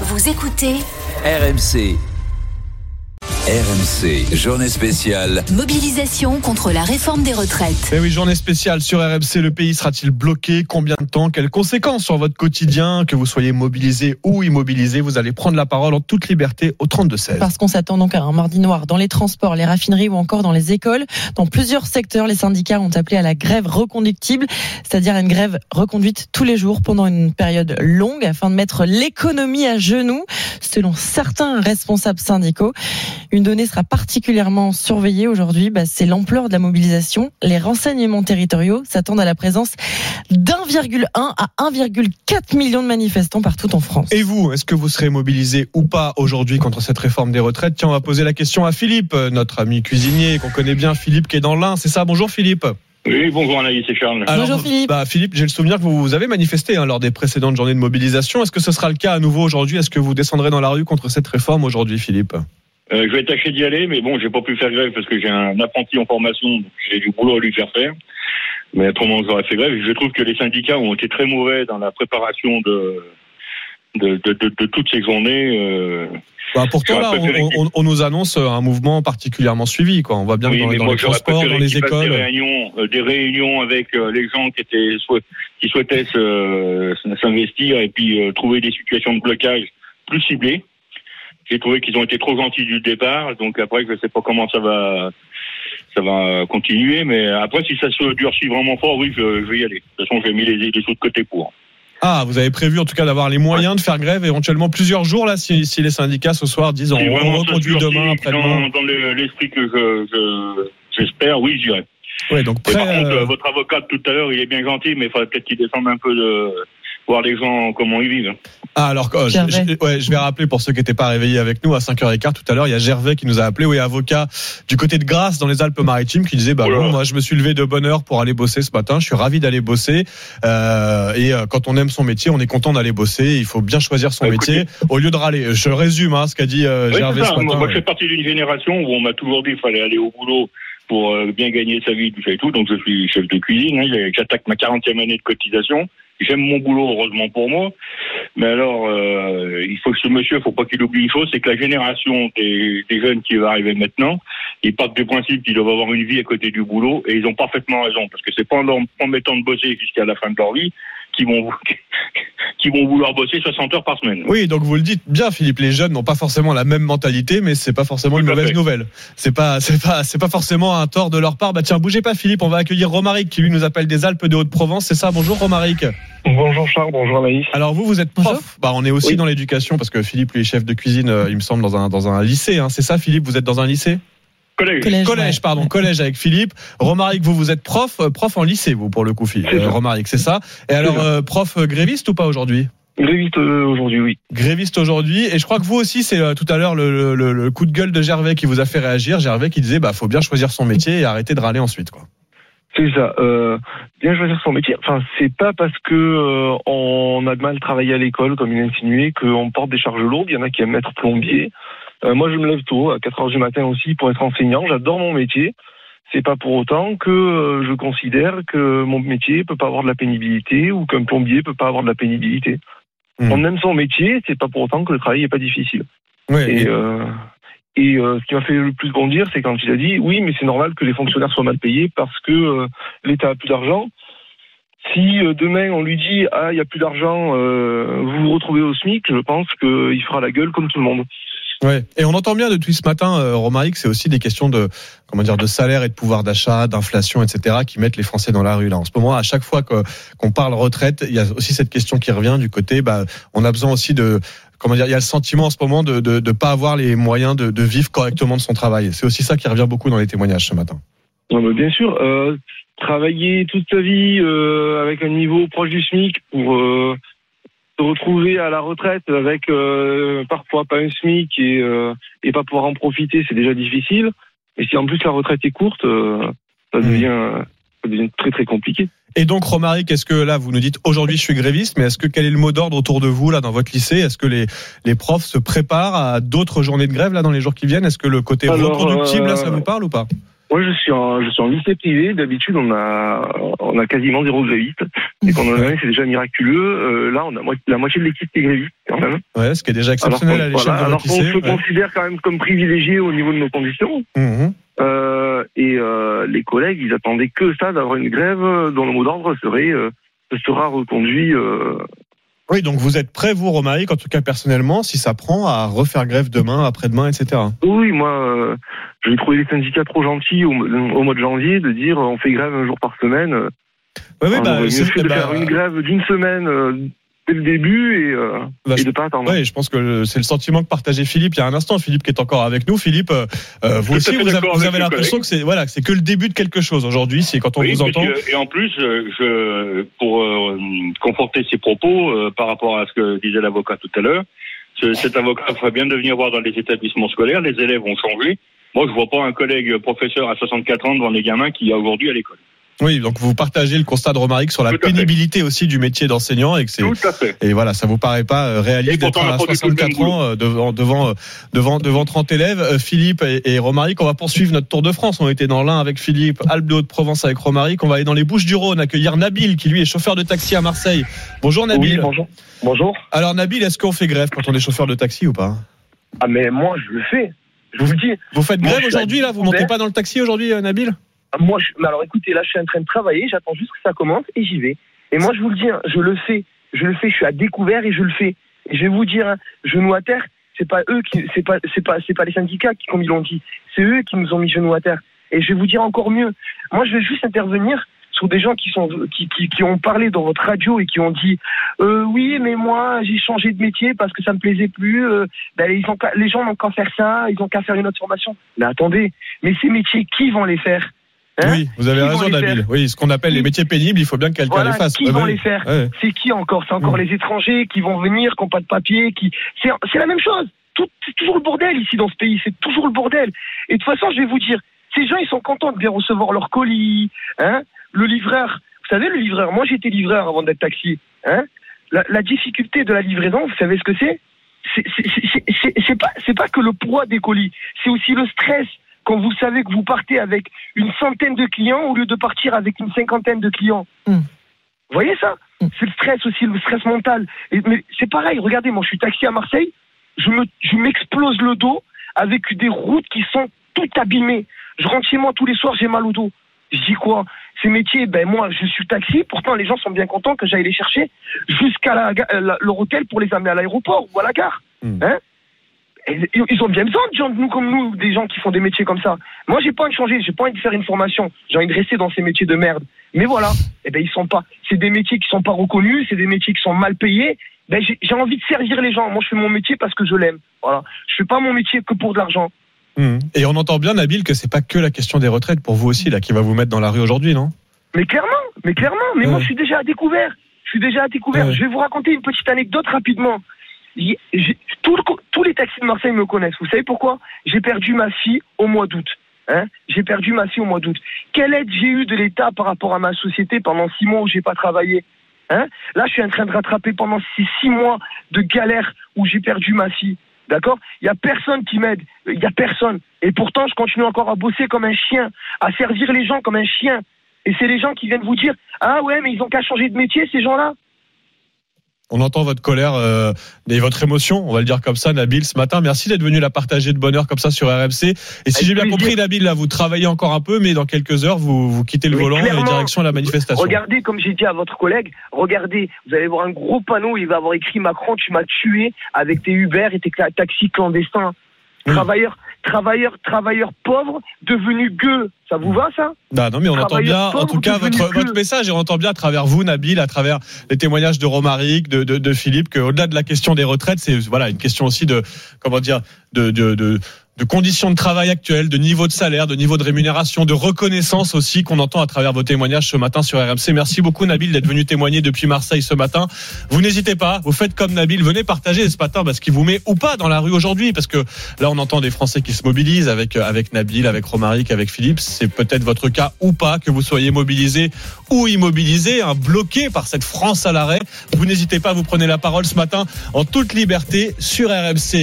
Vous écoutez RMC. RMC, journée spéciale. Mobilisation contre la réforme des retraites. Eh oui, journée spéciale sur RMC. Le pays sera-t-il bloqué? Combien de temps? Quelles conséquences sur votre quotidien? Que vous soyez mobilisé ou immobilisé, vous allez prendre la parole en toute liberté au 32-16. Parce qu'on s'attend donc à un mardi noir dans les transports, les raffineries ou encore dans les écoles. Dans plusieurs secteurs, les syndicats ont appelé à la grève reconductible, c'est-à-dire une grève reconduite tous les jours pendant une période longue afin de mettre l'économie à genoux, selon certains responsables syndicaux. Une donnée sera particulièrement surveillée aujourd'hui, bah, c'est l'ampleur de la mobilisation. Les renseignements territoriaux s'attendent à la présence d'1,1 à 1,4 million de manifestants partout en France. Et vous, est-ce que vous serez mobilisé ou pas aujourd'hui contre cette réforme des retraites? Tiens, on va poser la question à Philippe, notre ami cuisinier qu'on connaît bien, Philippe qui est dans l'Ain, c'est ça? Bonjour Philippe. Oui, bonjour Anaïs et Charles. Alors, Bonjour Philippe. Bah, Philippe, j'ai le souvenir que vous avez manifesté hein, lors des précédentes journées de mobilisation. Est-ce que ce sera le cas à nouveau aujourd'hui? Est-ce que vous descendrez dans la rue contre cette réforme aujourd'hui, Philippe? Euh, je vais tâcher d'y aller, mais bon, j'ai pas pu faire grève parce que j'ai un apprenti en formation, donc j'ai du boulot à lui faire faire. Mais autrement, j'aurais fait grève. Je trouve que les syndicats ont été très mauvais dans la préparation de de, de, de, de toutes ces journées. Euh, Bah, pourtant, là, on, on- on nous annonce un mouvement particulièrement suivi. Quoi. On voit bien que dans, dans moi, les transports, dans les fassent Des écoles. réunions, euh, des réunions avec euh, les gens qui étaient qui souhaitaient s'investir et puis euh, trouver des situations de blocage plus ciblées. J'ai trouvé qu'ils ont été trop gentils du départ, donc après je sais pas comment ça va ça va continuer, mais après si ça se durcit vraiment fort, oui, je, je vais y aller. De toute façon, j'ai mis les, les sous de côté pour. Ah, vous avez prévu en tout cas d'avoir les moyens de faire grève éventuellement plusieurs jours là si, si les syndicats ce soir disent on, on reconduit demain, après-demain. dans, dans le- l'esprit que je je- j'espère, oui, j'irai. Ouais, donc prêt, par contre, euh, votre avocat tout à l'heure, il est bien gentil, mais il faudrait peut-être qu'il descende un peu de voir les gens comment ils vivent. Ah, alors, euh, je, je- ouais, je vais rappeler pour ceux qui n'étaient pas réveillés avec nous à 5h15 tout à l'heure, il y a Gervais qui nous a appelé, oui, avocat du côté de Grasse dans les Alpes-Maritimes, qui disait, bah bon, moi je me suis levé de bonne heure pour aller bosser ce matin, je suis ravi d'aller bosser, euh, et euh, quand on aime son métier, on est content d'aller bosser, il faut bien choisir son Bah, écoutez. métier au lieu de râler. Je résume hein, ce qu'a dit euh, Oui, Gervais ce matin. Moi, moi, ouais. je fais partie d'une génération où on m'a toujours dit qu'il fallait aller au boulot pour euh, bien gagner sa vie, tout ça et tout. Donc, je suis chef de cuisine. hein. J'attaque ma 40e année de cotisation. J'aime mon boulot, heureusement pour moi. Mais alors, euh, il faut que ce monsieur, faut pas qu'il oublie une chose, c'est que la génération des, des jeunes qui va arriver maintenant, ils partent du principe qu'ils doivent avoir une vie à côté du boulot, et ils ont parfaitement raison, parce que c'est pas en leur promettant de bosser jusqu'à la fin de leur vie qu'ils vont, qu'ils vont vouloir bosser 60 heures par semaine. Oui, donc vous le dites bien, Philippe. Les jeunes n'ont pas forcément la même mentalité, mais c'est pas forcément une mauvaise fait. nouvelle. C'est pas, c'est pas, c'est pas forcément un tort de leur part. Bah tiens, bougez pas, Philippe. On va accueillir Romaric qui lui nous appelle des Alpes de Haute-Provence. C'est ça. Bonjour, Romaric. Bonjour Charles, bonjour Anaïs. Alors vous, vous êtes prof. Bonjour. Bah on est aussi Oui. dans l'éducation parce que Philippe lui est chef de cuisine, euh, il me semble dans un dans un lycée. Hein. C'est ça, Philippe. Vous êtes dans un lycée? Collège. Collège, Collège, ouais. pardon, collège avec Philippe. Romaric, vous vous êtes prof, euh, prof en lycée, vous pour le coup, Philippe. Euh, Romaric, c'est ça. Et alors, euh, prof euh, gréviste ou pas aujourd'hui? Gréviste aujourd'hui, oui. Gréviste aujourd'hui, et je crois que vous aussi, c'est euh, tout à l'heure le, le- le coup de gueule de Gervais qui vous a fait réagir. Gervais qui disait, bah, faut bien choisir son métier et arrêter de râler ensuite, quoi. C'est ça. Euh, bien choisir son métier. Enfin, c'est pas parce que euh, on a de mal travailler à l'école, comme il a insinué, qu'on porte des charges lourdes. Il y en a qui aiment être plombier. Euh, moi, je me lève tôt, à 4 heures du matin aussi, pour être enseignant. J'adore mon métier. C'est pas pour autant que euh, je considère que mon métier peut pas avoir de la pénibilité ou qu'un plombier peut pas avoir de la pénibilité. Hmm. On aime son métier, c'est pas pour autant que le travail est pas difficile. Ouais, Et, euh, et euh, ce qui m'a fait le plus bondir, c'est quand il a dit oui, mais c'est normal que les fonctionnaires soient mal payés parce que euh, l'État a plus d'argent. Si demain on lui dit ah il y a plus d'argent, vous vous retrouvez au SMIC, je pense qu'il fera la gueule comme tout le monde. Ouais. Et on entend bien depuis ce matin, euh, Romaric, c'est aussi des questions de comment dire de salaire et de pouvoir d'achat, d'inflation, etc., qui mettent les Français dans la rue. Là, en ce moment, à chaque fois qu'on parle retraite, il y a aussi cette question qui revient du côté. Bah, on a besoin aussi de comment dire. Il y a le sentiment en ce moment de de pas avoir les moyens de, de vivre correctement de son travail. C'est aussi ça qui revient beaucoup dans les témoignages ce matin. Non, mais bien sûr, euh, travailler toute sa vie euh, avec un niveau proche du SMIC pour euh, se retrouver à la retraite avec euh, parfois pas un SMIC et, euh, et pas pouvoir en profiter, c'est déjà difficile. Et si en plus la retraite est courte, euh, ça Mhm. devient, ça devient très très compliqué. Et donc, Romaric, est-ce que là, vous nous dites aujourd'hui je suis gréviste, mais est-ce que quel est le mot d'ordre autour de vous là dans votre lycée? Est-ce que les les profs se préparent à d'autres journées de grève là dans les jours qui viennent? Est-ce que le côté Alors, reproductible là, ça euh, vous parle ou pas? Moi, je suis en, je suis en lycée privé. D'habitude, on a, on a quasiment zéro gréviste. Et pendant l'année, c'est déjà miraculeux. Euh, là, on a mo- la moitié de l'équipe qui est gréviste, quand même. Ouais, ce qui est déjà Alors exceptionnel qu'on à l'échelle voilà, alors qu'on se ouais. considère quand même comme privilégié au niveau de nos conditions. Mhm. Euh, et euh, les collègues, ils attendaient que ça, d'avoir une grève euh, dont le mot d'ordre serait, euh, sera reconduit. Oui, donc vous êtes prêt, vous, Romaric, en tout cas personnellement, si ça prend, à refaire grève demain, après-demain, etc. oui, moi, euh, j'ai trouvé les syndicats trop gentils au, au mois de janvier de dire euh, on fait grève un jour par semaine. Euh, Oui, bah, aurait mieux c'est- fait de bah, faire une grève d'une semaine euh, dès le début et, euh, bah, et de pas attendre. Ouais, je pense que c'est le sentiment que partageait Philippe il y a un instant. Philippe qui est encore avec nous. Philippe, euh, euh, vous aussi, vous avez, vous l'impression que c'est voilà, que c'est que le début de quelque chose aujourd'hui. C'est quand on Oui, vous entend. que- et en plus, euh, je, pour euh, conforter ses propos euh, par rapport à ce que disait l'avocat tout à l'heure, ce- cet avocat ferait bien de venir voir dans les établissements scolaires. Les élèves ont changé. Moi, je vois pas un collègue professeur à 64 ans devant les gamins qu'il y a aujourd'hui à l'école. Oui, donc vous partagez le constat de Romaric sur la fait. pénibilité aussi du métier d'enseignant et que c'est Tout à fait. et voilà, ça vous paraît pas euh, réaliste d'être à n'a pas du tout le 64 même ans euh, devant devant euh, devant devant 30 élèves. Philippe et, et Romaric, on va poursuivre notre tour de France. On était dans l'un avec Philippe, Alpes de Haute-Provence avec Romaric. On va aller dans les Bouches-du-Rhône accueillir Nabil qui lui est chauffeur de taxi à Marseille. Bonjour Nabil. Oui, bonjour. Bonjour. Alors Nabil, est-ce qu'on fait grève quand on est chauffeur de taxi ou pas? Ah, mais moi, je le fais. Je vous le dis. Vous faites grève aujourd'hui là? Vous montez pas dans le taxi aujourd'hui, Nabil? Moi, je... mais alors écoutez, là, je suis en train de travailler. J'attends juste que ça commence et j'y vais. Et moi, je vous le dis, hein, je le fais. Je le fais. Je suis à découvert et je le fais. Et je vais vous dire, hein, genou à terre, c'est pas eux qui, c'est pas, c'est pas, c'est pas les syndicats qui, comme ils l'ont dit. C'est eux qui nous ont mis genou à terre. Et je vais vous dire encore mieux. Moi, je vais juste intervenir sur des gens qui sont, qui, qui, qui ont parlé dans votre radio et qui ont dit, euh, oui, mais moi, j'ai changé de métier parce que ça me plaisait plus. euh, ben, ils ont les gens n'ont qu'à faire ça, ils ont qu'à faire une autre formation. Mais attendez, mais ces métiers, qui vont les faire? Hein Oui, vous avez Qui raison Nabil. Oui, ce qu'on appelle les métiers pénibles, il faut bien que quelqu'un Voilà, les fasse. qui vont les faire Ouais. C'est qui encore C'est encore les étrangers qui vont venir, qui n'ont pas de papier, qui c'est la même chose. C'est toujours le bordel ici dans ce pays, c'est toujours le bordel. Et de toute façon, je vais vous dire, ces gens, ils sont contents de bien recevoir leur colis, hein. Le livreur, vous savez, le livreur. Moi, j'étais livreur avant d'être taxi, hein. La, la difficulté de la livraison, vous savez ce que c'est C'est- pas, c'est pas que le poids des colis, c'est aussi le stress quand vous savez que vous partez avec une centaine de clients au lieu de partir avec une cinquantaine de clients. Mm. Vous voyez ça Mm. C'est le stress aussi, le stress mental. Et- mais c'est pareil, regardez, moi je suis taxi à Marseille, je me, je m'explose le dos avec des routes qui sont toutes abîmées. Je rentre chez moi tous les soirs, j'ai mal au dos. Je dis quoi Ces métiers, ben moi je suis taxi, pourtant les gens sont bien contents que j'aille les chercher jusqu'à la, euh, la- leur hôtel pour les amener à l'aéroport ou à la gare. Mm. Hein ils ont bien besoin de gens de nous comme nous, des gens qui font des métiers comme ça. Moi, j'ai pas envie de changer, j'ai pas envie de faire une formation, j'ai envie de rester dans ces métiers de merde. Mais voilà, eh ben ils sont pas. C'est des métiers qui sont pas reconnus, c'est des métiers qui sont mal payés. Ben j'ai envie de servir les gens. Moi, je fais mon métier parce que je l'aime. Voilà, je fais pas mon métier que pour de l'argent. Mhm. Et on entend bien, Nabil, que c'est pas que la question des retraites pour vous aussi là qui va vous mettre dans la rue aujourd'hui, non? Mais clairement, mais clairement, mais Ouais. moi je suis déjà à découvert. Je suis déjà à découvert. Ouais. Je vais vous raconter une petite anecdote rapidement j'ai- tout le co- tous les taxis de Marseille me connaissent. Vous savez pourquoi? J'ai perdu ma fille au mois d'août. Hein j'ai perdu ma fille au mois d'août. Quelle aide j'ai eu de l'État par rapport à ma société pendant six mois où j'ai pas travaillé hein? Là, je suis en train de rattraper pendant ces six mois de galère où j'ai perdu ma fille. D'accord? Il y a personne qui m'aide. Il y a personne. Et pourtant, je continue encore à bosser comme un chien, à servir les gens comme un chien. Et c'est les gens qui viennent vous dire Ah ouais, mais ils ont qu'à changer de métier, ces gens-là. On entend votre colère euh, et votre émotion, on va le dire comme ça, Nabil, ce matin. Merci d'être venu la partager de bonne heure comme ça sur RMC. Et si j'ai bien compris, Nabil, là, vous travaillez encore un peu, mais dans quelques heures, vous, vous quittez le Mais volant et direction la manifestation. Regardez, comme j'ai dit à votre collègue, regardez, vous allez voir un gros panneau, il va avoir écrit Macron, tu m'as tué avec tes Uber et tes taxis clandestins. Travailleurs, travailleurs, travailleurs pauvres devenus gueux. Ça vous va, ça? Ah, non, mais on entend bien, en tout cas, votre, votre message et on entend bien à travers vous, Nabil, à travers les témoignages de Romaric, de, de, de Philippe, qu'au-delà de la question des retraites, c'est voilà une question aussi de comment dire de, de, de de conditions de travail actuelles, de niveau de salaire, de niveau de rémunération, de reconnaissance aussi qu'on entend à travers vos témoignages ce matin sur RMC. Merci beaucoup Nabil d'être venu témoigner depuis Marseille ce matin. Vous n'hésitez pas, vous faites comme Nabil, venez partager ce matin parce qu'il vous met ou pas dans la rue aujourd'hui parce que là on entend des Français qui se mobilisent avec avec Nabil, avec Romaric, avec Philippe. C'est peut-être votre cas ou pas que vous soyez mobilisé ou immobilisé, hein, bloqué par cette France à l'arrêt. Vous n'hésitez pas, vous prenez la parole ce matin en toute liberté sur RMC.